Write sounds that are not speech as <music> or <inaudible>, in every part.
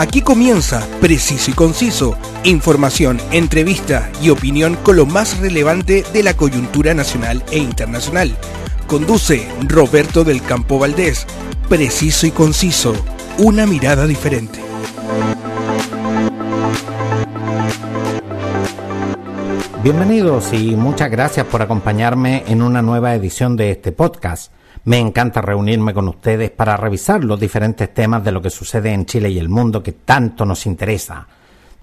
Aquí comienza Preciso y Conciso, información, entrevista y opinión con lo más relevante de la coyuntura nacional e internacional. Conduce Roberto del Campo Valdés. Preciso y Conciso, una mirada diferente. Bienvenidos y muchas gracias por acompañarme en una nueva edición de este podcast. Me encanta reunirme con ustedes para revisar los diferentes temas de lo que sucede en Chile y el mundo que tanto nos interesa.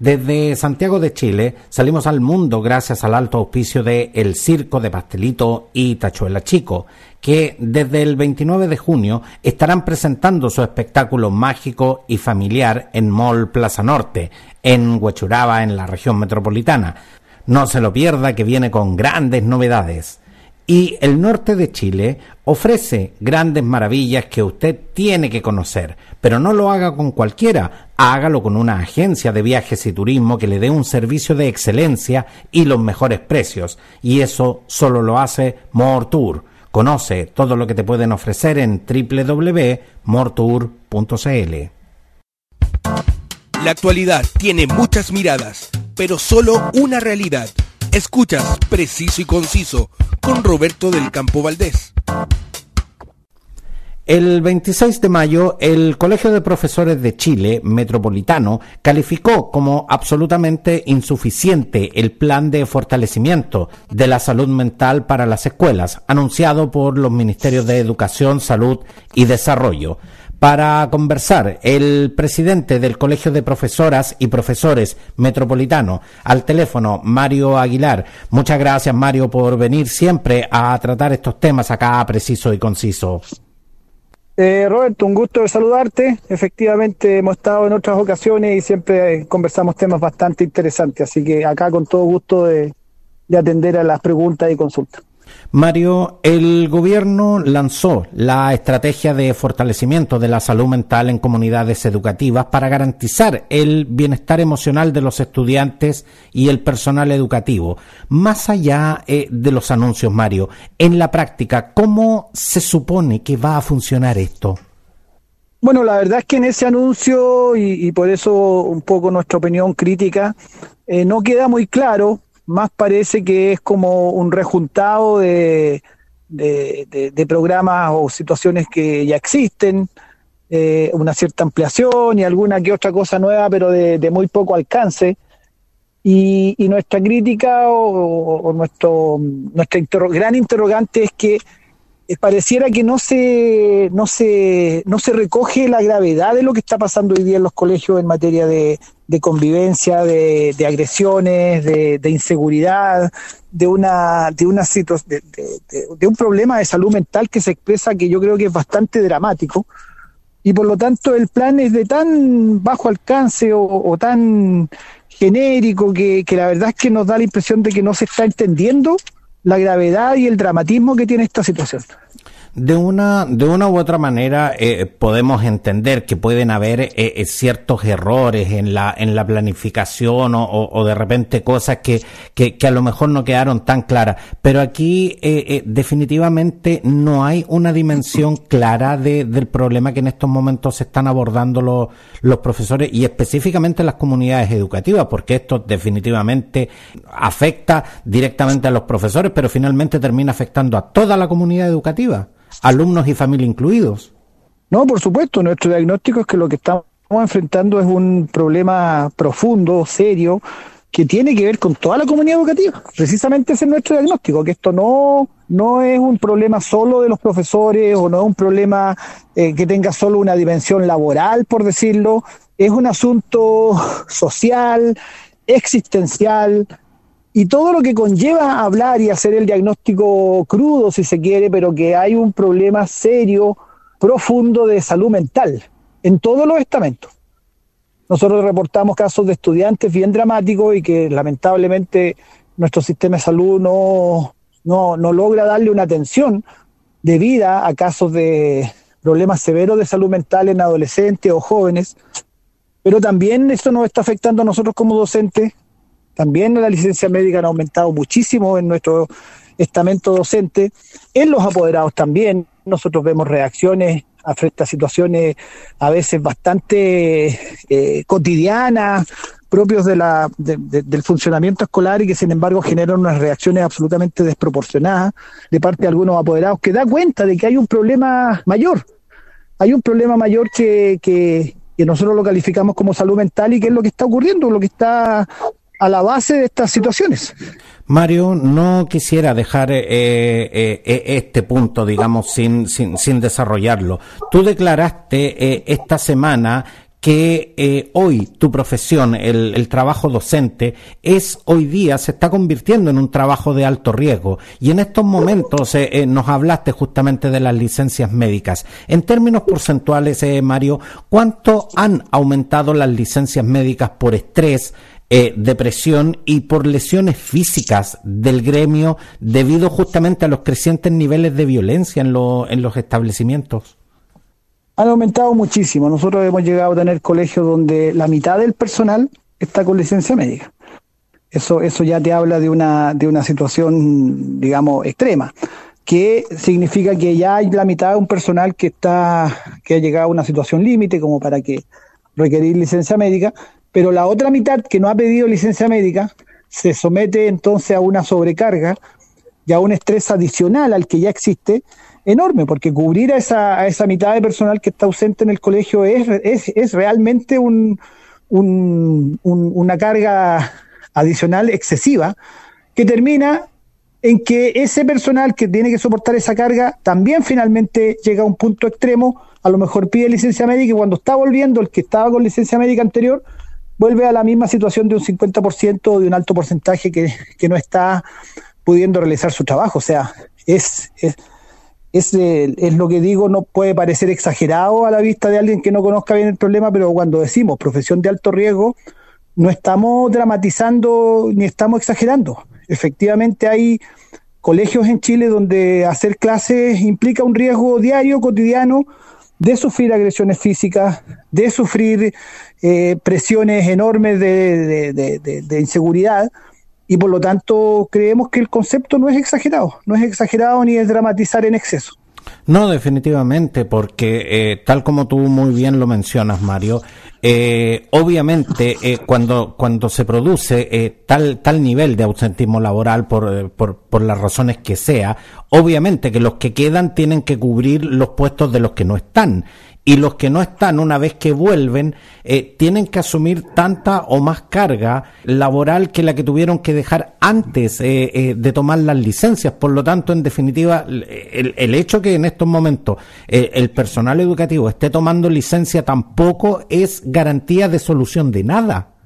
Desde Santiago de Chile salimos al mundo gracias al alto auspicio de El Circo de Pastelito y Tachuela Chico, que desde el 29 de junio estarán presentando su espectáculo mágico y familiar en Mall Plaza Norte, en Huechuraba, en la región metropolitana. No se lo pierda que viene con grandes novedades. Y el norte de Chile ofrece grandes maravillas que usted tiene que conocer, pero no lo haga con cualquiera, hágalo con una agencia de viajes y turismo que le dé un servicio de excelencia y los mejores precios, y eso solo lo hace Mortour. Conoce todo lo que te pueden ofrecer en www.mortour.cl. La actualidad tiene muchas miradas, pero solo una realidad. Escuchas Preciso y Conciso con Roberto del Campo Valdés. El 26 de mayo, el Colegio de Profesores de Chile Metropolitano calificó como absolutamente insuficiente el plan de fortalecimiento de la salud mental para las escuelas, anunciado por los Ministerios de Educación, Salud y Desarrollo para conversar el presidente del Colegio de Profesoras y Profesores Metropolitano al teléfono, Mario Aguilar. Muchas gracias, Mario, por venir siempre a tratar estos temas acá preciso y conciso. Eh, Roberto, un gusto de saludarte. Efectivamente, hemos estado en otras ocasiones y siempre conversamos temas bastante interesantes, así que acá con todo gusto de atender a las preguntas y consultas. Mario, el gobierno lanzó la estrategia de fortalecimiento de la salud mental en comunidades educativas para garantizar el bienestar emocional de los estudiantes y el personal educativo. Más allá eh, de los anuncios, Mario, en la práctica, ¿cómo se supone que va a funcionar esto? Bueno, la verdad es que en ese anuncio, y, por eso un poco nuestra opinión crítica, eh, no queda muy claro más parece que es como un rejuntado de, de, programas o situaciones que ya existen, eh, una cierta ampliación y alguna que otra cosa nueva, pero de, muy poco alcance. Y, nuestra crítica o, nuestro, nuestra gran interrogante es que eh, pareciera que no se, no, se, no se recoge la gravedad de lo que está pasando hoy día en los colegios en materia de, de convivencia, de, de agresiones, de, de, inseguridad, de una, de una situación, de, un problema de salud mental que se expresa que yo creo que es bastante dramático. Y por lo tanto el plan es de tan bajo alcance o, tan genérico que, que la verdad es que nos da la impresión de que no se está entendiendo la gravedad y el dramatismo que tiene esta situación. De una, de una u otra manera eh, podemos entender que pueden haber eh, eh, ciertos errores en la, en la planificación o, o, de repente cosas que, que, que, a lo mejor no quedaron tan claras. Pero aquí definitivamente no hay una dimensión clara de, del problema que en estos momentos se están abordando los, los profesores y específicamente las comunidades educativas, porque esto definitivamente afecta directamente a los profesores, pero finalmente termina afectando a toda la comunidad educativa alumnos y familia incluidos. No, por supuesto, nuestro diagnóstico es que lo que estamos enfrentando es un problema profundo, serio, que tiene que ver con toda la comunidad educativa. Precisamente ese es nuestro diagnóstico, que esto no, no es un problema solo de los profesores o no es un problema eh, que tenga solo una dimensión laboral, por decirlo, es un asunto <laughs> social, existencial, y todo lo que conlleva hablar y hacer el diagnóstico crudo, si se quiere, pero que hay un problema serio, profundo de salud mental en todos los estamentos. Nosotros reportamos casos de estudiantes bien dramáticos y que lamentablemente nuestro sistema de salud no, no, no logra darle una atención debida a casos de problemas severos de salud mental en adolescentes o jóvenes, pero también esto nos está afectando a nosotros como docentes también la licencia médica han aumentado muchísimo en nuestro estamento docente, en los apoderados también, nosotros vemos reacciones frente a situaciones a veces bastante eh, cotidianas, propios del funcionamiento escolar y que sin embargo generan unas reacciones absolutamente desproporcionadas de parte de algunos apoderados que da cuenta de que hay un problema mayor. Hay un problema mayor que, que, que nosotros lo calificamos como salud mental y que es lo que está ocurriendo, lo que está a la base de estas situaciones. Mario, no quisiera dejar eh, eh, eh, este punto, digamos, sin, sin, sin desarrollarlo. Tú declaraste esta semana que hoy tu profesión, el, trabajo docente, es hoy día, se está convirtiendo en un trabajo de alto riesgo. Y en estos momentos nos hablaste justamente de las licencias médicas. En términos porcentuales, Mario, ¿cuánto han aumentado las licencias médicas por estrés? Eh, depresión y por lesiones físicas del gremio debido justamente a los crecientes niveles de violencia en, en los establecimientos? Han aumentado muchísimo. Nosotros hemos llegado a tener colegios donde la mitad del personal está con licencia médica. Eso, eso ya te habla de una, de una situación, digamos, extrema, que significa que ya hay la mitad de un personal que está, que ha llegado a una situación límite como para que requerir licencia médica, pero la otra mitad que no ha pedido licencia médica se somete entonces a una sobrecarga y a un estrés adicional al que ya existe enorme, porque cubrir a esa, a esa mitad de personal que está ausente en el colegio es, realmente un, una carga adicional excesiva que termina en que ese personal que tiene que soportar esa carga también finalmente llega a un punto extremo, a lo mejor pide licencia médica y cuando está volviendo el que estaba con licencia médica anterior, vuelve a la misma situación de un 50% o de un alto porcentaje que, no está pudiendo realizar su trabajo. O sea, es, es, es, es, lo que digo, no puede parecer exagerado a la vista de alguien que no conozca bien el problema, pero cuando decimos profesión de alto riesgo, no estamos dramatizando ni estamos exagerando. Efectivamente hay colegios en Chile donde hacer clases implica un riesgo diario, cotidiano, de sufrir agresiones físicas, de sufrir eh, presiones enormes de, de, inseguridad y por lo tanto creemos que el concepto no es exagerado, no es exagerado ni es dramatizar en exceso. No, definitivamente, porque eh, tal como tú muy bien lo mencionas, Mario, eh, obviamente eh, cuando, cuando se produce eh, tal, tal nivel de ausentismo laboral por, eh, por, por las razones que sea, obviamente que los que quedan tienen que cubrir los puestos de los que no están y los que no están una vez que vuelven eh, tienen que asumir tanta o más carga laboral que la que tuvieron que dejar antes eh, eh, de tomar las licencias. Por lo tanto, en definitiva, el, el hecho que en estos momentos el personal educativo esté tomando licencia tampoco es garantía de solución de nada.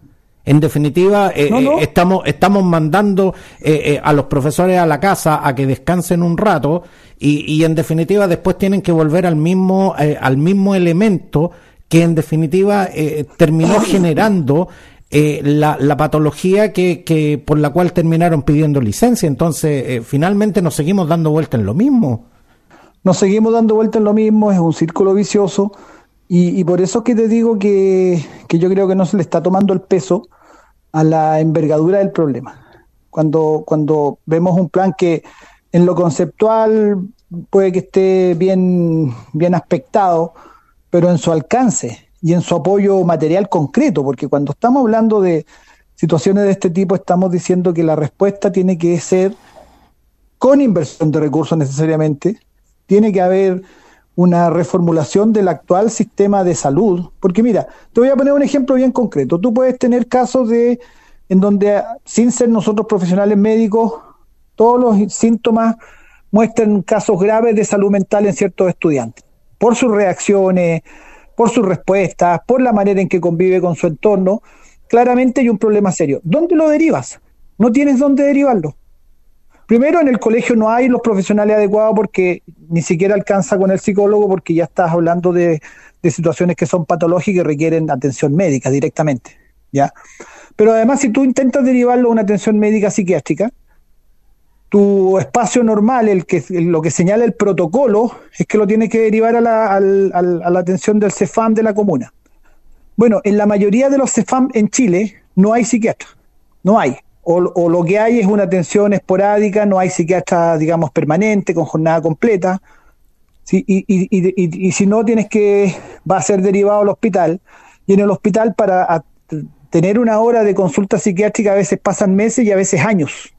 En definitiva, eh, eh, estamos, estamos mandando eh, a los profesores a la casa a que descansen un rato y, y en definitiva después tienen que volver al mismo, al mismo elemento que en definitiva terminó <coughs> generando la, la, patología que, que, por la cual terminaron pidiendo licencia. Entonces, finalmente nos seguimos dando vuelta en lo mismo. Nos seguimos dando vuelta en lo mismo, es un círculo vicioso y, por eso es que te digo que, yo creo que no se le está tomando el peso a la envergadura del problema. Cuando, cuando vemos un plan que en lo conceptual puede que esté bien, bien aspectado, pero en su alcance y en su apoyo material concreto, porque cuando estamos hablando de situaciones de este tipo, estamos diciendo que la respuesta tiene que ser con inversión de recursos necesariamente, tiene que haber una reformulación del actual sistema de salud. Porque mira, te voy a poner un ejemplo bien concreto. Tú puedes tener casos de en donde sin ser nosotros profesionales médicos, todos los síntomas muestran casos graves de salud mental en ciertos estudiantes, por sus reacciones, por sus respuestas, por la manera en que convive con su entorno, claramente hay un problema serio. ¿Dónde lo derivas? No tienes dónde derivarlo. Primero, en el colegio no hay los profesionales adecuados porque ni siquiera alcanza con el psicólogo porque ya estás hablando de, situaciones que son patológicas y requieren atención médica directamente, ¿ya? Pero además, si tú intentas derivarlo a una atención médica psiquiátrica, tu espacio normal, el que, lo que señala el protocolo, es que lo tienes que derivar a la, a la atención del CEFAM de la comuna. Bueno, en la mayoría de los CEFAM en Chile no hay psiquiatra, no hay o, lo que hay es una atención esporádica, no hay psiquiatra, digamos, permanente, con jornada completa, Sí, y, y, y, y, si no, tienes que, va a ser derivado al hospital. Y en el hospital, para tener una hora de consulta psiquiátrica, a veces pasan meses y a veces años.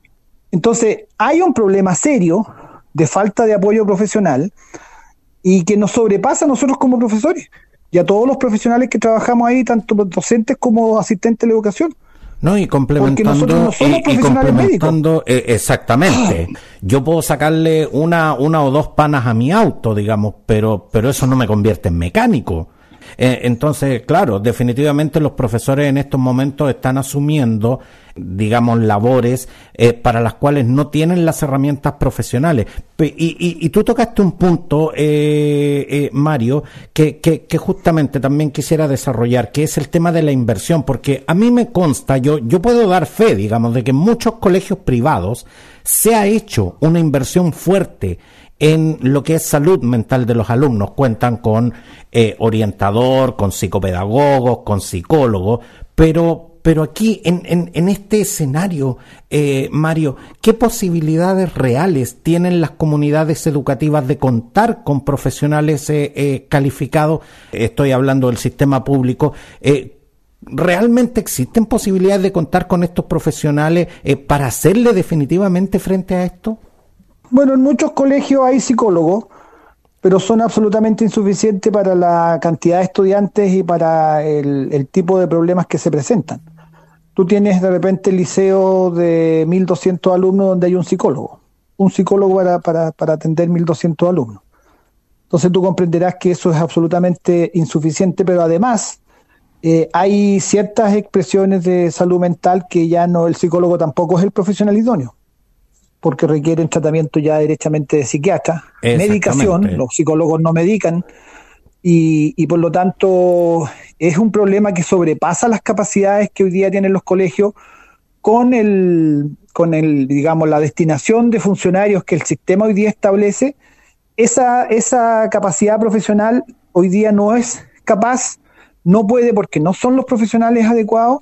Entonces, hay un problema serio de falta de apoyo profesional y que nos sobrepasa a nosotros como profesores y a todos los profesionales que trabajamos ahí, tanto docentes como asistentes de la educación. No, y complementando, y, complementando eh, exactamente. Yo puedo sacarle una, una o dos panas a mi auto, digamos, pero, pero eso no me convierte en mecánico. Eh, entonces, claro, definitivamente los profesores en estos momentos están asumiendo, digamos, labores eh, para las cuales no tienen las herramientas profesionales. Y, tú tocaste un punto, eh, Mario, que, que, justamente también quisiera desarrollar, que es el tema de la inversión, porque a mí me consta, yo, yo puedo dar fe, digamos, de que en muchos colegios privados se ha hecho una inversión fuerte en lo que es salud mental de los alumnos. Cuentan con eh, orientador, con psicopedagogos, con psicólogos, pero pero aquí, en, en, este escenario, eh, Mario, ¿qué posibilidades reales tienen las comunidades educativas de contar con profesionales eh, calificados? Estoy hablando del sistema público. ¿Realmente existen posibilidades de contar con estos profesionales para hacerle definitivamente frente a esto? Bueno, en muchos colegios hay psicólogos, pero son absolutamente insuficientes para la cantidad de estudiantes y para el, tipo de problemas que se presentan. Tú tienes de repente el liceo de 1.200 alumnos donde hay un psicólogo, un psicólogo para, para, para atender 1.200 alumnos. Entonces tú comprenderás que eso es absolutamente insuficiente, pero además eh, hay ciertas expresiones de salud mental que ya no, el psicólogo tampoco es el profesional idóneo porque requieren tratamiento ya directamente de psiquiatra, medicación, los psicólogos no medican, y, por lo tanto es un problema que sobrepasa las capacidades que hoy día tienen los colegios con el, con el, digamos, la destinación de funcionarios que el sistema hoy día establece, esa, esa capacidad profesional hoy día no es capaz, no puede porque no son los profesionales adecuados,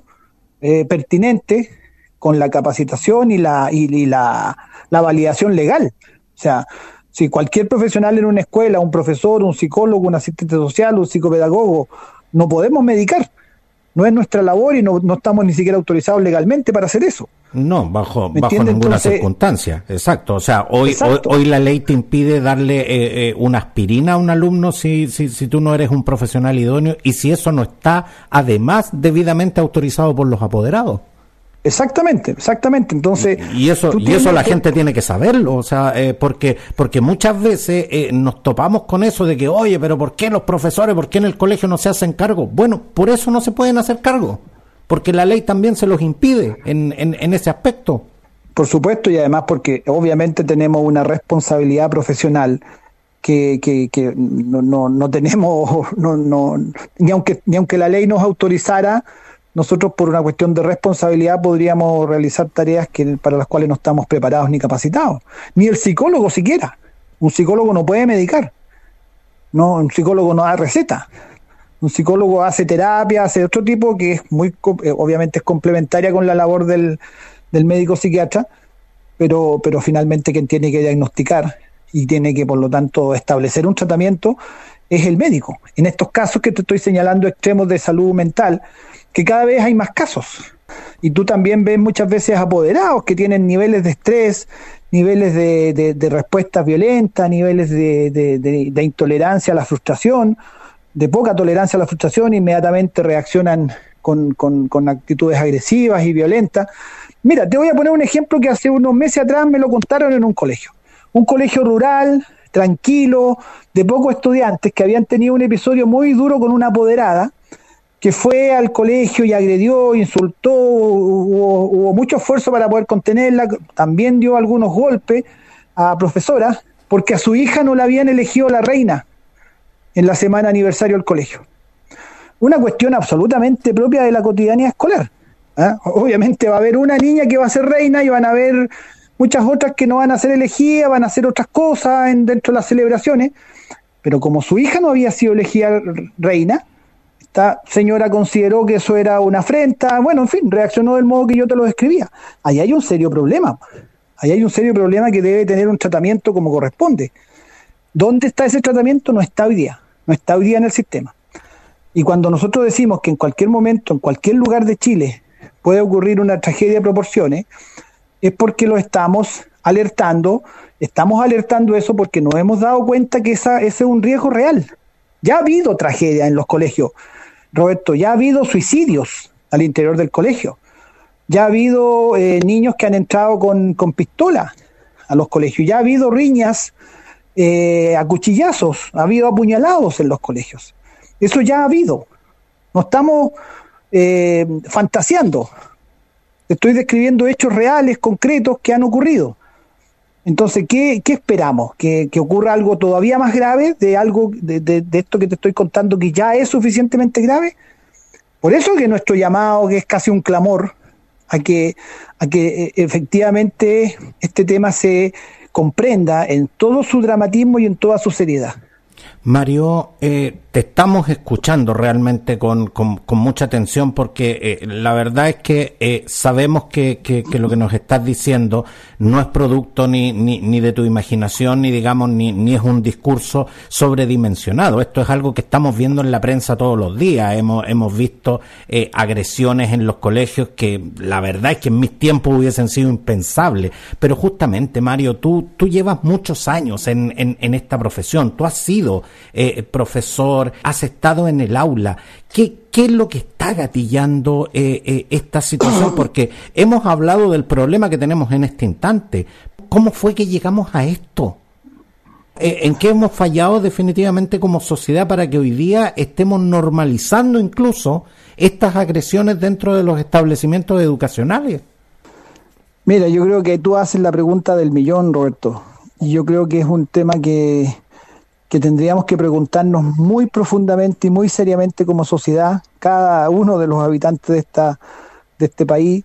eh, pertinentes, con la capacitación y la, y, la, validación legal. O sea, si cualquier profesional en una escuela, un profesor, un psicólogo, un asistente social, un psicopedagogo, no podemos medicar. No es nuestra labor y no, no estamos ni siquiera autorizados legalmente para hacer eso. No, bajo, bajo ninguna circunstancia. Exacto. O sea, hoy, hoy, la ley te impide darle eh, eh, una aspirina a un alumno si, si, si tú no eres un profesional idóneo y si eso no está además debidamente autorizado por los apoderados. Exactamente, exactamente. Entonces, y eso, y eso la gente tiene que saberlo, o sea, eh, porque, porque muchas veces eh, nos topamos con eso de que, oye, pero ¿por qué los profesores, por qué en el colegio no se hacen cargo? Bueno, por eso no se pueden hacer cargo, porque la ley también se los impide en, en, en ese aspecto. Por supuesto, y además porque obviamente tenemos una responsabilidad profesional que, que, que no, no, no tenemos, <laughs> no, no, ni aunque, ni aunque la ley nos autorizara, nosotros por una cuestión de responsabilidad podríamos realizar tareas que, para las cuales no estamos preparados ni capacitados, ni el psicólogo siquiera. Un psicólogo no puede medicar, no, un psicólogo no da receta. Un psicólogo hace terapia, hace otro tipo que es muy, eh, obviamente es complementaria con la labor del, del médico psiquiatra, pero, pero finalmente quien tiene que diagnosticar y tiene que, por lo tanto, establecer un tratamiento es el médico. En estos casos que te estoy señalando extremos de salud mental, que cada vez hay más casos. Y tú también ves muchas veces apoderados que tienen niveles de estrés, niveles de, de, respuestas violentas, niveles de, de, intolerancia a la frustración, de poca tolerancia a la frustración, inmediatamente reaccionan con, con, con, actitudes agresivas y violentas. Mira, te voy a poner un ejemplo que hace unos meses atrás me lo contaron en un colegio. Un colegio rural, tranquilo, de pocos estudiantes que habían tenido un episodio muy duro con una apoderada que fue al colegio y agredió, insultó, hubo, mucho esfuerzo para poder contenerla, también dio algunos golpes a profesoras, porque a su hija no la habían elegido la reina en la semana aniversario del colegio. Una cuestión absolutamente propia de la cotidianidad escolar. ¿ah? Obviamente va a haber una niña que va a ser reina y van a haber muchas otras que no van a ser elegidas, van a hacer otras cosas en, dentro de las celebraciones, pero como su hija no había sido elegida reina, esta señora consideró que eso era una afrenta, bueno, en fin, reaccionó del modo que yo te lo describía. Ahí hay un serio problema, ahí hay un serio problema que debe tener un tratamiento como corresponde. ¿Dónde está ese tratamiento? No está hoy día, no está hoy día en el sistema. Y cuando nosotros decimos que en cualquier momento, en cualquier lugar de Chile, puede ocurrir una tragedia de proporciones, es porque lo estamos alertando, estamos alertando eso porque nos hemos dado cuenta que esa, ese es un riesgo real. Ya ha habido tragedia en los colegios, Roberto, ya ha habido suicidios al interior del colegio, ya ha habido eh, niños que han entrado con, con pistola a los colegios, ya ha habido riñas eh, a cuchillazos, ha habido apuñalados en los colegios. Eso ya ha habido. No estamos eh, fantaseando. Estoy describiendo hechos reales, concretos que han ocurrido. Entonces, ¿qué, esperamos? ¿Que, ocurra algo todavía más grave de algo de, esto que te estoy contando que ya es suficientemente grave? Por eso que nuestro llamado, que es casi un clamor, a que, a que eh, efectivamente este tema se comprenda en todo su dramatismo y en toda su seriedad. Mario, eh, te estamos escuchando realmente con, con, mucha atención porque eh, la verdad es que eh, sabemos que, que, lo que nos estás diciendo no es producto ni, ni, ni de tu imaginación, ni digamos, ni, ni, es un discurso sobredimensionado. Esto es algo que estamos viendo en la prensa todos los días. Hemos, hemos visto eh, agresiones en los colegios que la verdad es que en mis tiempos hubiesen sido impensables. Pero justamente, Mario, tú, tú llevas muchos años en, en, en esta profesión. Tú has sido profesor has estado en el aula. ¿Qué, qué es lo que está gatillando eh, eh, esta situación? <clears throat> Porque hemos hablado del problema que tenemos en este instante. ¿Cómo fue que llegamos a esto? Eh, ¿En qué hemos fallado definitivamente como sociedad para que hoy día estemos normalizando incluso estas agresiones dentro de los establecimientos educacionales? Mira, yo creo que tú haces la pregunta del millón, Roberto. Y yo creo que es un tema que, que tendríamos que preguntarnos muy profundamente y muy seriamente como sociedad, cada uno de los habitantes de, esta, de este país,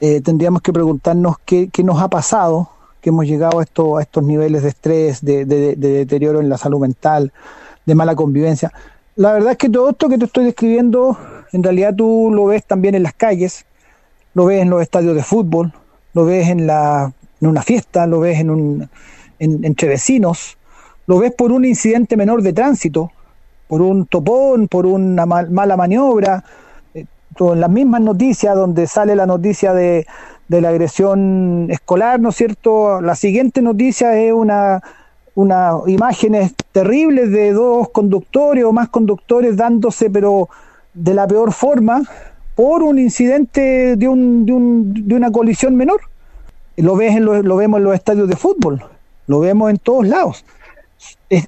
eh, tendríamos que preguntarnos qué, qué, nos ha pasado, que hemos llegado a, esto, a estos niveles de estrés, de, de, deterioro en la salud mental, de mala convivencia. La verdad es que todo esto que te estoy describiendo, en realidad tú lo ves también en las calles, lo ves en los estadios de fútbol, lo ves en, la, en una fiesta, lo ves en un, en, entre vecinos, lo ves por un incidente menor de tránsito, por un topón, por una mala maniobra, eh, en las mismas noticias donde sale la noticia de, la agresión escolar, ¿no es cierto? La siguiente noticia es una, una imágenes terribles de dos conductores o más conductores dándose, pero de la peor forma, por un incidente de, un, de, un, de una colisión menor. Lo, ves en lo vemos en los estadios de fútbol, lo vemos en todos lados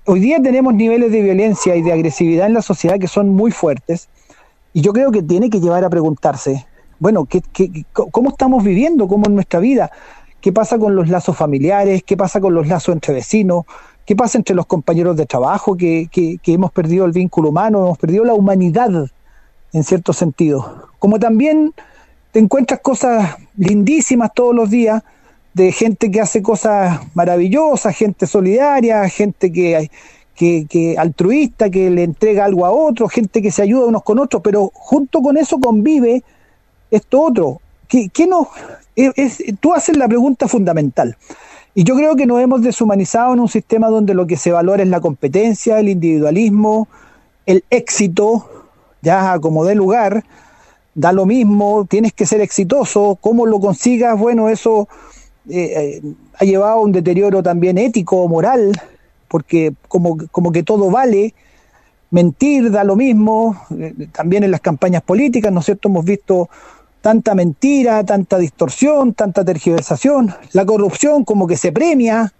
hoy día tenemos niveles de violencia y de agresividad en la sociedad que son muy fuertes y yo creo que tiene que llevar a preguntarse, bueno, ¿qué, cómo estamos viviendo? ¿Cómo es nuestra vida? ¿Qué pasa con los lazos familiares? ¿Qué pasa con los lazos entre vecinos? ¿Qué pasa entre los compañeros de trabajo que, que, hemos perdido el vínculo humano, hemos perdido la humanidad en cierto sentido? Como también te encuentras cosas lindísimas todos los días, de gente que hace cosas maravillosas, gente solidaria, gente que, que, altruista, que le entrega algo a otro, gente que se ayuda unos con otros, pero junto con eso convive esto otro. ¿Qué, qué no? Es, tú haces la pregunta fundamental. Y yo creo que nos hemos deshumanizado en un sistema donde lo que se valora es la competencia, el individualismo, el éxito, ya como de lugar, da lo mismo, tienes que ser exitoso, cómo lo consigas, bueno, eso eh, eh, ha llevado a un deterioro también ético, moral, porque como, como que todo vale, mentir da lo mismo, eh, también en las campañas políticas, ¿no es cierto? Hemos visto tanta mentira, tanta distorsión, tanta tergiversación, la corrupción como que se premia.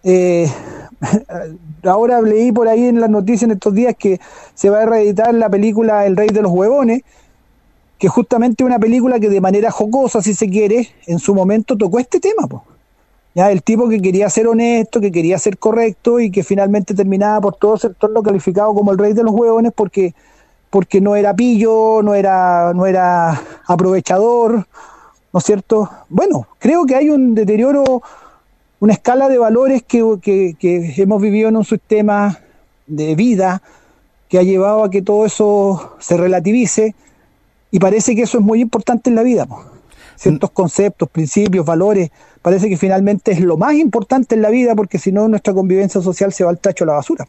<laughs> ahora leí por ahí en las noticias en estos días que se va a reeditar la película El Rey de los Huevones, que justamente una película que de manera jocosa, si se quiere, en su momento tocó este tema. Ya, el tipo que quería ser honesto, que quería ser correcto y que finalmente terminaba por todo ser lo calificado como el rey de los huevones porque, porque no era pillo, no era, no era aprovechador, ¿no es cierto? Bueno, creo que hay un deterioro, una escala de valores que, que hemos vivido en un sistema de vida que ha llevado a que todo eso se relativice y parece que eso es muy importante en la vida. Ciertos conceptos, principios, valores, parece que finalmente es lo más importante en la vida porque si no nuestra convivencia social se va al tacho a la basura.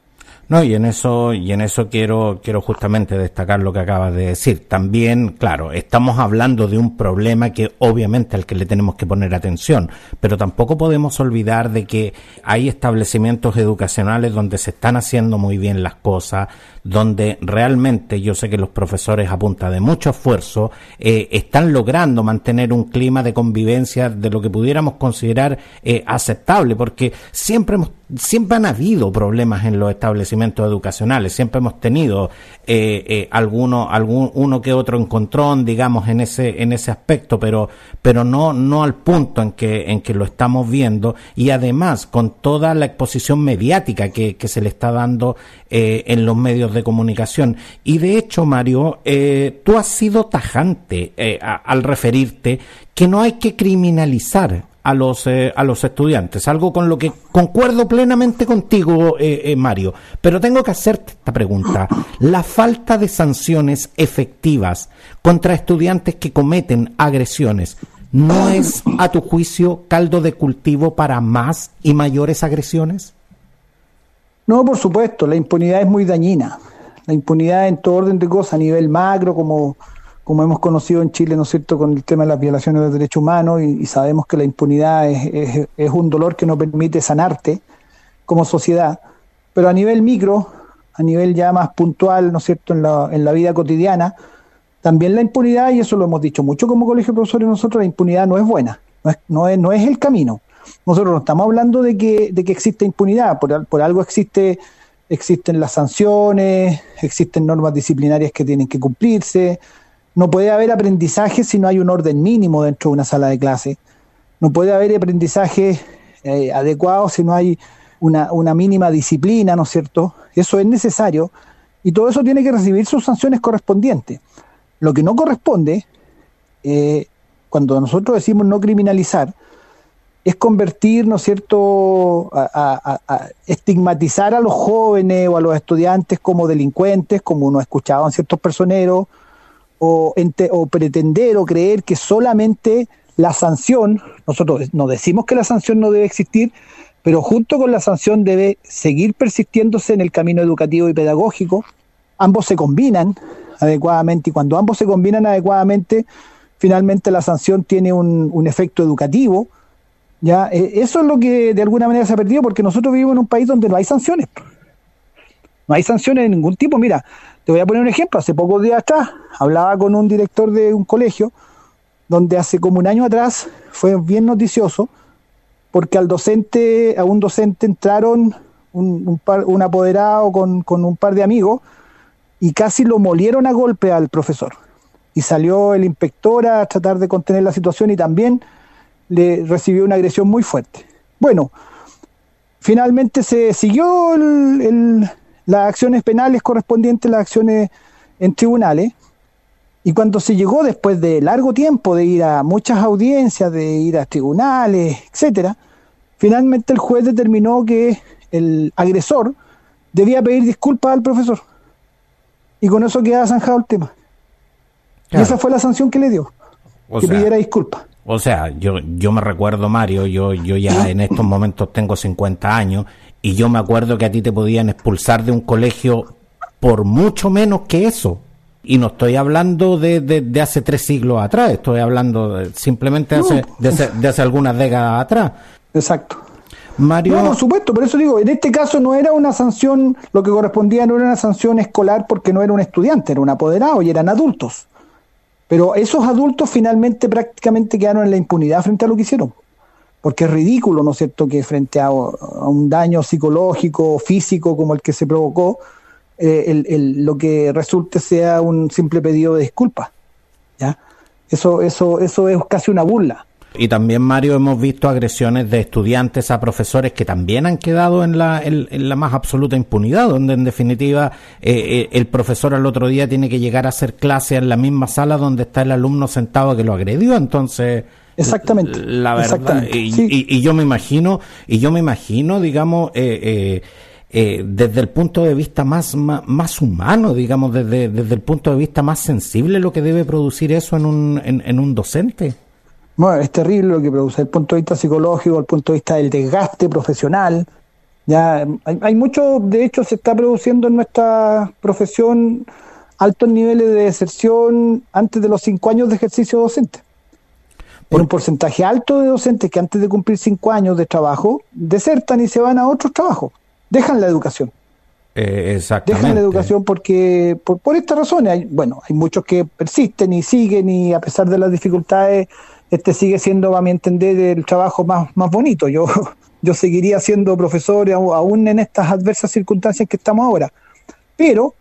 No, y en eso, y en eso quiero, quiero justamente destacar lo que acabas de decir. También, claro, estamos hablando de un problema que obviamente al que le tenemos que poner atención, pero tampoco podemos olvidar de que hay establecimientos educacionales donde se están haciendo muy bien las cosas, donde realmente yo sé que los profesores a punta de mucho esfuerzo eh, están logrando mantener un clima de convivencia de lo que pudiéramos considerar eh, aceptable, porque siempre hemos siempre han habido problemas en los establecimientos educacionales, siempre hemos tenido eh, eh, alguno, algún, uno que otro encontrón, digamos, en ese, en ese aspecto, pero, pero no, no al punto en que, en que lo estamos viendo y además con toda la exposición mediática que, se le está dando eh, en los medios de comunicación. Y de hecho, Mario, eh, tú has sido tajante eh, al referirte que no hay que criminalizar a los, eh, a los estudiantes, algo con lo que concuerdo plenamente contigo, Mario. Pero tengo que hacerte esta pregunta. La falta de sanciones efectivas contra estudiantes que cometen agresiones, ¿no es, a tu juicio, caldo de cultivo para más y mayores agresiones? No, por supuesto, la impunidad es muy dañina. La impunidad en todo orden de cosas, a nivel macro, como como hemos conocido en Chile, ¿no es cierto?, con el tema de las violaciones de derechos humanos y, sabemos que la impunidad es, es, un dolor que no permite sanarte como sociedad, pero a nivel micro, a nivel ya más puntual, ¿no es cierto?, en la, en la vida cotidiana, también la impunidad, y eso lo hemos dicho mucho como colegio de profesores nosotros, la impunidad no es buena, no es, no es, no es el camino. Nosotros no estamos hablando de que, de que existe impunidad, por, por algo existe existen las sanciones, existen normas disciplinarias que tienen que cumplirse, no puede haber aprendizaje si no hay un orden mínimo dentro de una sala de clase. No puede haber aprendizaje eh, adecuado si no hay una, mínima disciplina, ¿no es cierto? Eso es necesario y todo eso tiene que recibir sus sanciones correspondientes. Lo que no corresponde, eh, cuando nosotros decimos no criminalizar, es convertir, ¿no es cierto?, a, estigmatizar a los jóvenes o a los estudiantes como delincuentes, como uno ha escuchado en ciertos personeros, o, pretender o creer que solamente la sanción, nosotros no decimos que la sanción no debe existir, pero junto con la sanción debe seguir persistiéndose en el camino educativo y pedagógico. Ambos se combinan adecuadamente y cuando ambos se combinan adecuadamente, finalmente la sanción tiene un, un efecto educativo. ¿Ya? E, eso es lo que de alguna manera se ha perdido porque nosotros vivimos en un país donde no hay sanciones. No hay sanciones de ningún tipo. Mira, te voy a poner un ejemplo. Hace pocos días atrás hablaba con un director de un colegio donde hace como un año atrás fue bien noticioso porque al docente, a un docente entraron un, un, apoderado con, con, un par de amigos y casi lo molieron a golpe al profesor. Y salió el inspector a tratar de contener la situación y también le recibió una agresión muy fuerte. Bueno, finalmente se siguió el, las acciones penales correspondientes, las acciones en tribunales, y cuando se llegó después de largo tiempo de ir a muchas audiencias, de ir a tribunales, etcétera, finalmente el juez determinó que el agresor debía pedir disculpas al profesor. Y con eso quedaba zanjado el tema. Y esa fue la sanción que le dio, que pidiera disculpas. O sea, yo, yo me recuerdo, Mario, yo, yo ya en estos momentos tengo 50 años y yo me acuerdo que a ti te podían expulsar de un colegio por mucho menos que eso. Y no estoy hablando de, de, hace tres siglos atrás, estoy hablando simplemente de, hace, de, hace, algunas décadas atrás. Exacto. Mario... No, por supuesto, por eso digo, en este caso no era una sanción, lo que correspondía no era una sanción escolar porque no era un estudiante, era un apoderado y eran adultos. Pero esos adultos finalmente prácticamente quedaron en la impunidad frente a lo que hicieron porque es ridículo, ¿no es cierto?, que frente a, un daño psicológico o físico como el que se provocó, eh, lo que resulte sea un simple pedido de disculpas. ¿ya? Eso, eso, eso es casi una burla. Y también, Mario, hemos visto agresiones de estudiantes a profesores que también han quedado en la, en, la más absoluta impunidad, donde en definitiva eh, eh, el profesor al otro día tiene que llegar a hacer clase en la misma sala donde está el alumno sentado que lo agredió. Entonces, Exactamente. La verdad. Y, yo me imagino, y yo me imagino, digamos, eh, eh, eh, desde el punto de vista más, más, humano, digamos, desde, desde el punto de vista más sensible, lo que debe producir eso en un, en, un docente. Bueno, es terrible lo que produce, desde el punto de vista psicológico, desde el punto de vista del desgaste profesional. Ya hay, hay mucho, de hecho, se está produciendo en nuestra profesión altos niveles de deserción antes de los cinco años de ejercicio docente. Por un porcentaje alto de docentes que antes de cumplir cinco años de trabajo desertan y se van a otros trabajos, dejan la educación. Eh, exactamente. Dejan la educación porque, por, por estas razones, hay, bueno, hay muchos que persisten y siguen y a pesar de las dificultades, este sigue siendo, a mi entender, el trabajo más, más bonito. Yo, <laughs> yo seguiría siendo profesor aún en estas adversas circunstancias que estamos ahora. Pero,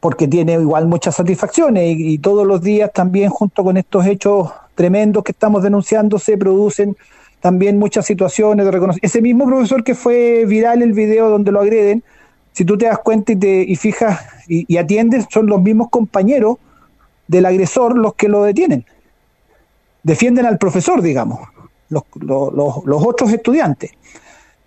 porque tiene igual muchas satisfacciones y, todos los días también junto con estos hechos tremendos que estamos denunciando se producen también muchas situaciones de reconocimiento. Ese mismo profesor que fue viral el video donde lo agreden, si tú te das cuenta y, te, y fijas y, y atiendes, son los mismos compañeros del agresor los que lo detienen. Defienden al profesor, digamos, los, los, los, otros estudiantes.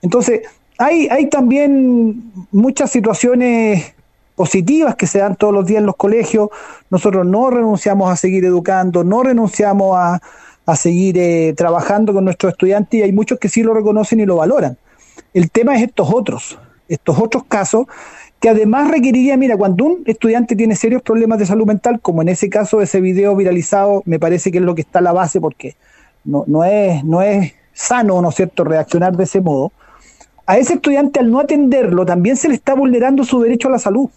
Entonces, hay, hay también muchas situaciones positivas que se dan todos los días en los colegios. Nosotros no renunciamos a seguir educando, no renunciamos a, a seguir eh, trabajando con nuestros estudiantes y hay muchos que sí lo reconocen y lo valoran. El tema es estos otros, estos otros casos que además requeriría, mira, cuando un estudiante tiene serios problemas de salud mental, como en ese caso ese video viralizado, me parece que es lo que está a la base porque no, no, es, no es sano, ¿no es cierto?, reaccionar de ese modo. A ese estudiante al no atenderlo también se le está vulnerando su derecho a la salud.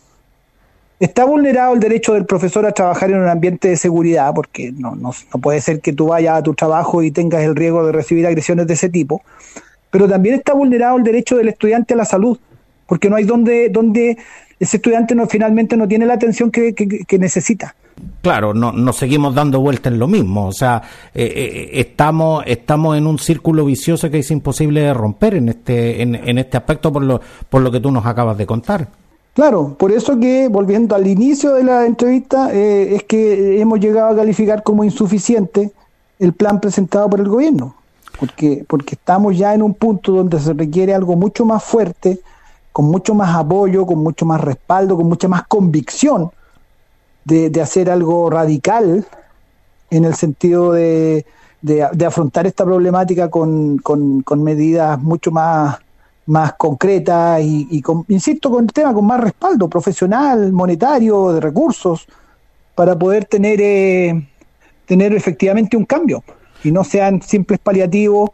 Está vulnerado el derecho del profesor a trabajar en un ambiente de seguridad, porque no, no, no, puede ser que tú vayas a tu trabajo y tengas el riesgo de recibir agresiones de ese tipo, pero también está vulnerado el derecho del estudiante a la salud, porque no hay donde, donde ese estudiante no, finalmente no tiene la atención que, que, que necesita. Claro, no, nos seguimos dando vueltas en lo mismo, o sea, eh, eh, estamos, estamos en un círculo vicioso que es imposible de romper en este, en, en este aspecto por lo, por lo que tú nos acabas de contar. Claro, por eso que, volviendo al inicio de la entrevista, eh, es que hemos llegado a calificar como insuficiente el plan presentado por el gobierno, porque, porque estamos ya en un punto donde se requiere algo mucho más fuerte, con mucho más apoyo, con mucho más respaldo, con mucha más convicción de, de hacer algo radical en el sentido de, de, afrontar esta problemática con, con, medidas mucho más más concreta y, y con, insisto, con el tema con más respaldo profesional, monetario, de recursos, para poder tener, eh, tener efectivamente un cambio y no sean simples paliativos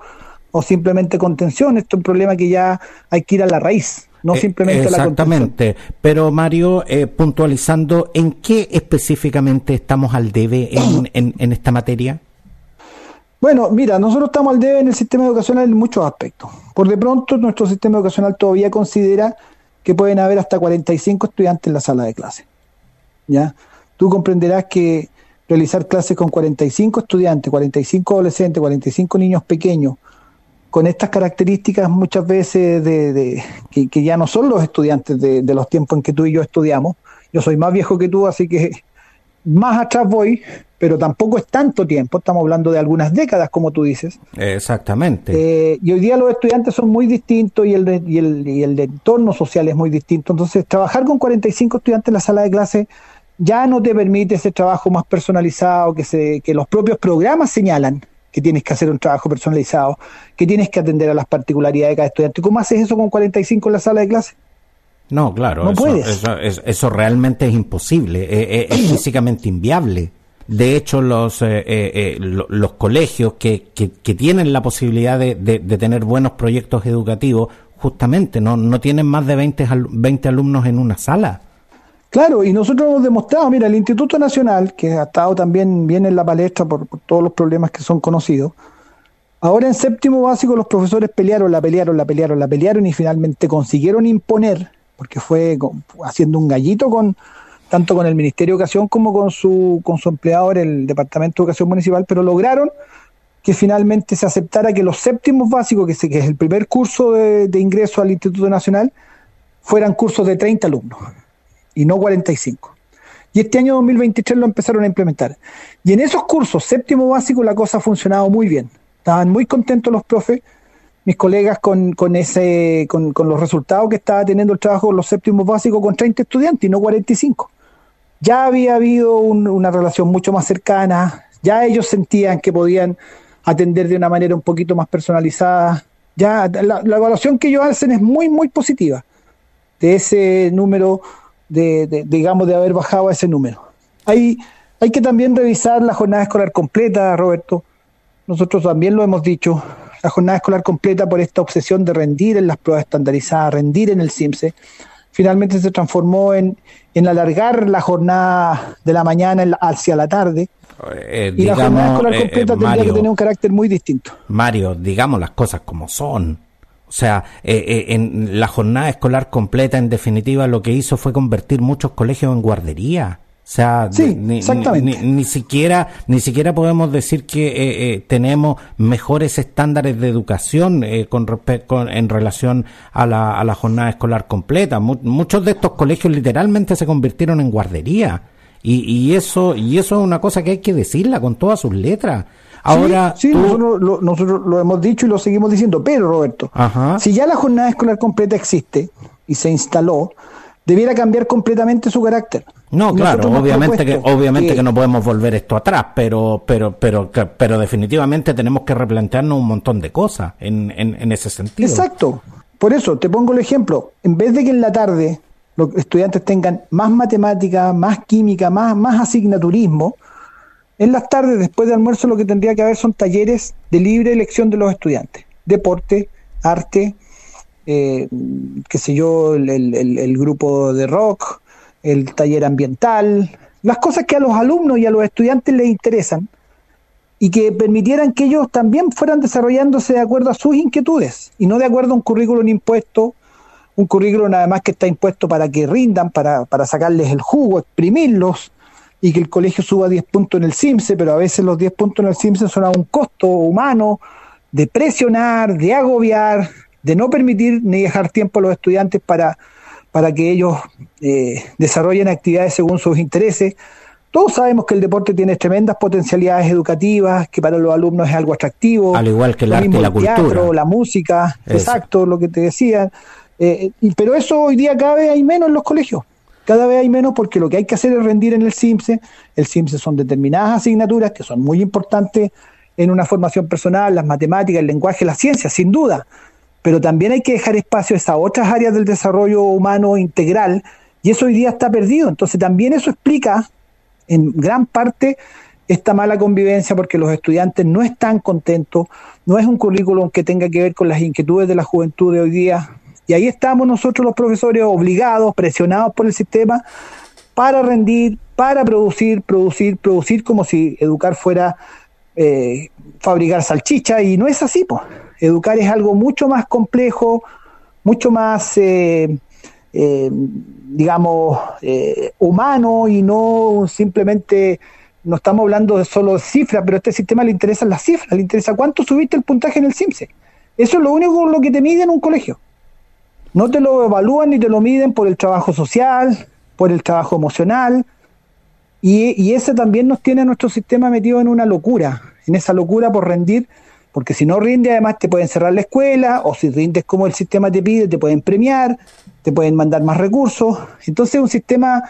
o simplemente contención. Esto es un problema que ya hay que ir a la raíz. No simplemente eh, Exactamente. La Pero Mario, eh, puntualizando, ¿en qué específicamente estamos al debe en, <clears throat> en, en esta materia? Bueno, mira, nosotros estamos al debe en el sistema educacional en muchos aspectos. Por de pronto, nuestro sistema educacional todavía considera que pueden haber hasta 45 estudiantes en la sala de clase. ¿Ya? Tú comprenderás que realizar clases con 45 estudiantes, 45 adolescentes, 45 niños pequeños, con estas características muchas veces de, de que, que, ya no son los estudiantes de, de los tiempos en que tú y yo estudiamos. Yo soy más viejo que tú, así que más atrás voy, pero tampoco es tanto tiempo, estamos hablando de algunas décadas, como tú dices. Exactamente. Eh, y hoy día los estudiantes son muy distintos y el, y, el, y el entorno social es muy distinto. Entonces, trabajar con 45 estudiantes en la sala de clase ya no te permite ese trabajo más personalizado que, se, que los propios programas señalan que tienes que hacer un trabajo personalizado, que tienes que atender a las particularidades de cada estudiante. ¿Cómo haces eso con 45 en la sala de clase? No, claro, no eso, puedes. Eso, eso, eso, realmente es imposible, es, es, <clears throat> físicamente inviable. De hecho, los, eh, eh, los colegios que, que, que, tienen la posibilidad de, de, de, tener buenos proyectos educativos, justamente no, no tienen más de 20, 20 alumnos en una sala. Claro, y nosotros hemos demostrado, mira, el Instituto Nacional, que ha estado también bien en la palestra por, por todos los problemas que son conocidos, ahora en séptimo básico los profesores pelearon, la pelearon, la pelearon, la pelearon y finalmente consiguieron imponer, porque fue haciendo un gallito con tanto con el Ministerio de Educación como con su, con su empleador, el Departamento de Educación Municipal, pero lograron que finalmente se aceptara que los séptimos básicos, que, se, que es el primer curso de, ingreso al Instituto Nacional, fueran cursos de 30 alumnos y no 45. Y este año 2023 lo empezaron a implementar. Y en esos cursos, séptimo básico, la cosa ha funcionado muy bien. Estaban muy contentos los profes, mis colegas con, con ese con, con, los resultados que estaba teniendo el trabajo los séptimos básicos con 30 estudiantes y no 45. Ya había habido un, una relación mucho más cercana, ya ellos sentían que podían atender de una manera un poquito más personalizada. Ya la, evaluación que ellos hacen es muy, muy positiva de ese número, de, digamos, de haber bajado a ese número. Hay, hay que también revisar la jornada escolar completa, Roberto. Nosotros también lo hemos dicho, la jornada escolar completa por esta obsesión de rendir en las pruebas estandarizadas, rendir en el CIMSE, finalmente se transformó en, en alargar la jornada de la mañana hacia la tarde. Eh, y la jornada escolar eh, completa tendría que tener un carácter muy distinto. Mario, digamos las cosas como son. O sea, eh, en la jornada escolar completa, en definitiva, lo que hizo fue convertir muchos colegios en guardería. O sea, ni, Ni, siquiera ni siquiera podemos decir que eh, eh, tenemos mejores estándares de educación eh, con, con en relación a la, a la jornada escolar completa. muchos de estos colegios literalmente se convirtieron en guardería y, y eso y eso es una cosa que hay que decirla con todas sus letras. Ahora, sí, nosotros, lo, nosotros lo hemos dicho y lo seguimos diciendo, pero Roberto, si ya la jornada escolar completa existe y se instaló, debiera cambiar completamente su carácter. No, claro, obviamente que obviamente que... no podemos volver esto atrás, pero pero pero pero definitivamente tenemos que replantearnos un montón de cosas en, en, ese sentido. Exacto. Por eso te pongo el ejemplo, en vez de que en la tarde los estudiantes tengan más matemática, más química, más más asignaturismo, en las tardes después de almuerzo lo que tendría que haber son talleres de libre elección de los estudiantes, deporte, arte, eh, qué sé yo, el, grupo de rock, el taller ambiental, las cosas que a los alumnos y a los estudiantes les interesan y que permitieran que ellos también fueran desarrollándose de acuerdo a sus inquietudes y no de acuerdo a un currículum impuesto, un currículum nada más que está impuesto para que rindan, para, para sacarles el jugo, exprimirlos y que el colegio suba 10 puntos en el CIMSE, pero a veces los 10 puntos en el CIMSE son a un costo humano de presionar, de agobiar, de no permitir ni dejar tiempo a los estudiantes para, para que ellos eh, desarrollen actividades según sus intereses. Todos sabemos que el deporte tiene tremendas potencialidades educativas, que para los alumnos es algo atractivo. Al igual que el arte y la teatro, la música, exacto, lo que te decía. Eh, pero eso hoy día cada vez hay menos en los colegios. Cada vez hay menos porque lo que hay que hacer es rendir en el CIMSE. El CIMSE son determinadas asignaturas que son muy importantes en una formación personal, las matemáticas, el lenguaje, la ciencia, sin duda pero también hay que dejar espacio a esas otras áreas del desarrollo humano integral y eso hoy día está perdido. Entonces también eso explica en gran parte esta mala convivencia porque los estudiantes no están contentos, no es un currículum que tenga que ver con las inquietudes de la juventud de hoy día. Y ahí estamos nosotros los profesores obligados, presionados por el sistema, para rendir, para producir, producir, producir como si educar fuera eh, fabricar salchicha y no es así, pues. Educar es algo mucho más complejo, mucho más, eh, eh, digamos, eh, humano y no simplemente, no estamos hablando de solo cifras, pero a este sistema le interesan las cifras, le interesa cuánto subiste el puntaje en el CIMSE. Eso es lo único lo que te mide en un colegio. No te lo evalúan ni te lo miden por el trabajo social, por el trabajo emocional, y, ese también nos tiene a nuestro sistema metido en una locura, en esa locura por rendir porque si no rinde, además te pueden cerrar la escuela, o si rindes como el sistema te pide, te pueden premiar, te pueden mandar más recursos. Entonces es un sistema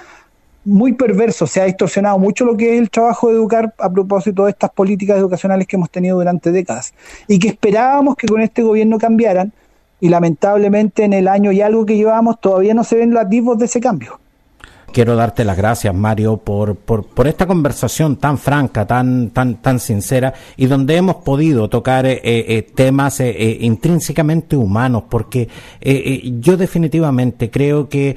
muy perverso, se ha distorsionado mucho lo que es el trabajo de educar a propósito de estas políticas educacionales que hemos tenido durante décadas y que esperábamos que con este gobierno cambiaran y lamentablemente en el año y algo que llevamos todavía no se ven los atisbos de ese cambio quiero darte las gracias, Mario, por, por, por, esta conversación tan franca, tan, tan, tan sincera, y donde hemos podido tocar eh, eh, temas eh, intrínsecamente humanos, porque yo definitivamente creo que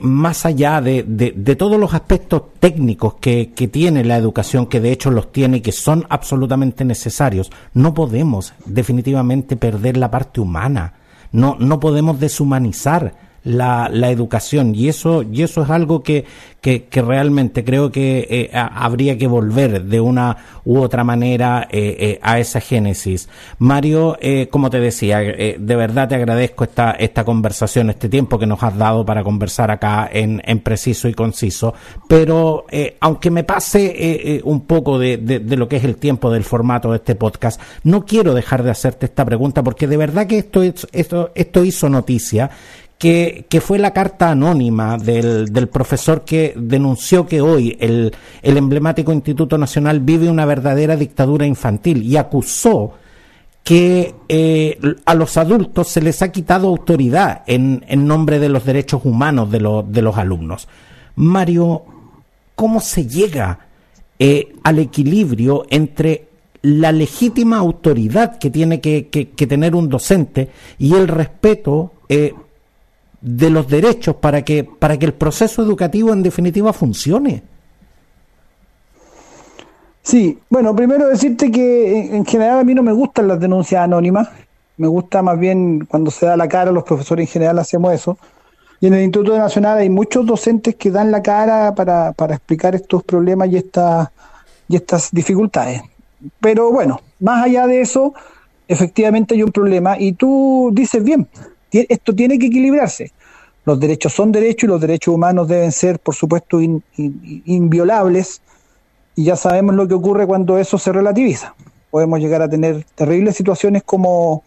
más allá de, de, de, todos los aspectos técnicos que, que tiene la educación, que de hecho los tiene y que son absolutamente necesarios, no podemos definitivamente perder la parte humana. No, no podemos deshumanizar la, la educación y eso y eso es algo que, que, que realmente creo que eh, habría que volver de una u otra manera eh, eh, a esa génesis. Mario, como te decía, de verdad te agradezco esta, esta conversación, este tiempo que nos has dado para conversar acá en, en preciso y conciso, pero aunque me pase un poco de, de, de lo que es el tiempo del formato de este podcast, no quiero dejar de hacerte esta pregunta porque de verdad que esto, esto, esto hizo noticia que, fue la carta anónima del, del, profesor que denunció que hoy el, el emblemático Instituto Nacional vive una verdadera dictadura infantil y acusó que eh, a los adultos se les ha quitado autoridad en, en nombre de los derechos humanos de, de los alumnos. Mario, ¿cómo se llega eh, al equilibrio entre la legítima autoridad que tiene que, que, tener un docente y el respeto eh, de los derechos para que, para que el proceso educativo en definitiva funcione? Sí, bueno, primero decirte que en general a mí no me gustan las denuncias anónimas, me gusta más bien cuando se da la cara, los profesores en general hacemos eso. Y en el Instituto Nacional hay muchos docentes que dan la cara para, para explicar estos problemas y, estas y estas dificultades. Pero bueno, más allá de eso, efectivamente hay un problema y tú dices bien, esto tiene que equilibrarse. Los derechos son derechos y los derechos humanos deben ser, por supuesto, inviolables y ya sabemos lo que ocurre cuando eso se relativiza. Podemos llegar a tener terribles situaciones como,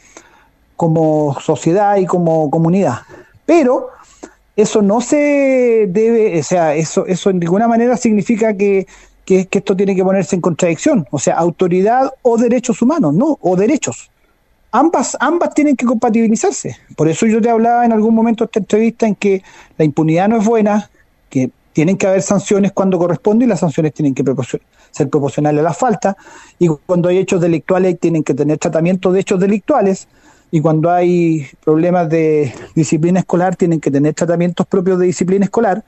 como sociedad y como comunidad. Pero eso no se debe, o sea, eso, eso en ninguna manera significa que, que, que esto tiene que ponerse en contradicción. O sea, autoridad o derechos humanos, no, o derechos. Ambas, ambas tienen que compatibilizarse. Por eso yo te hablaba en algún momento de esta entrevista en que la impunidad no es buena, que tienen que haber sanciones cuando corresponde y las sanciones tienen que ser proporcionales a la falta. Y cuando hay hechos delictuales tienen que tener tratamiento de hechos delictuales. Y cuando hay problemas de disciplina escolar tienen que tener tratamientos propios de disciplina escolar.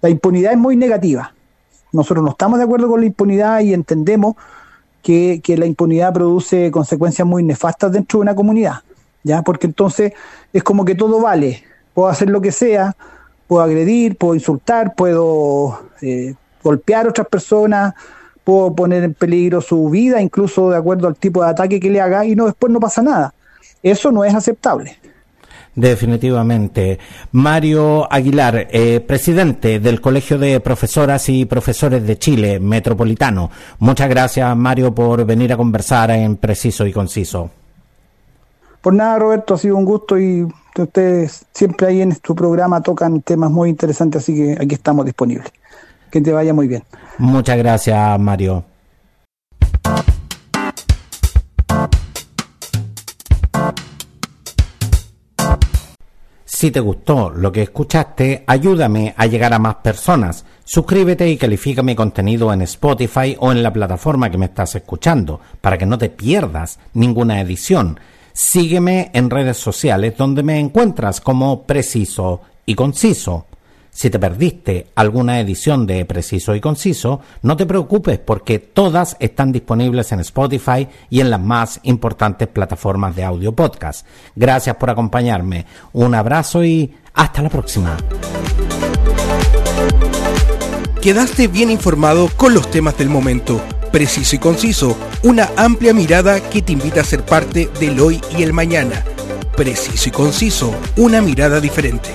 La impunidad es muy negativa. Nosotros no estamos de acuerdo con la impunidad y entendemos que, la impunidad produce consecuencias muy nefastas dentro de una comunidad. ¿ya? Porque entonces es como que todo vale. Puedo hacer lo que sea, puedo agredir, puedo insultar, puedo eh, golpear a otras personas, puedo poner en peligro su vida, incluso de acuerdo al tipo de ataque que le haga, y no después no pasa nada. Eso no es aceptable. Definitivamente. Mario Aguilar, eh, presidente del Colegio de Profesoras y Profesores de Chile Metropolitano. Muchas gracias, Mario, por venir a conversar en Preciso y Conciso. Por nada, Roberto, ha sido un gusto y ustedes siempre ahí en tu programa tocan temas muy interesantes, así que aquí estamos disponibles. Que te vaya muy bien. Muchas gracias, Mario. Si te gustó lo que escuchaste, ayúdame a llegar a más personas. Suscríbete y califica mi contenido en Spotify o en la plataforma que me estás escuchando, para que no te pierdas ninguna edición. Sígueme en redes sociales donde me encuentras como Preciso y Conciso. Si te perdiste alguna edición de Preciso y Conciso, no te preocupes porque todas están disponibles en Spotify y en las más importantes plataformas de audio podcast. Gracias por acompañarme. Un abrazo y hasta la próxima. Quedaste bien informado con los temas del momento preciso y conciso, una amplia mirada que te invita a ser parte del hoy y el mañana. Preciso y conciso, una mirada diferente.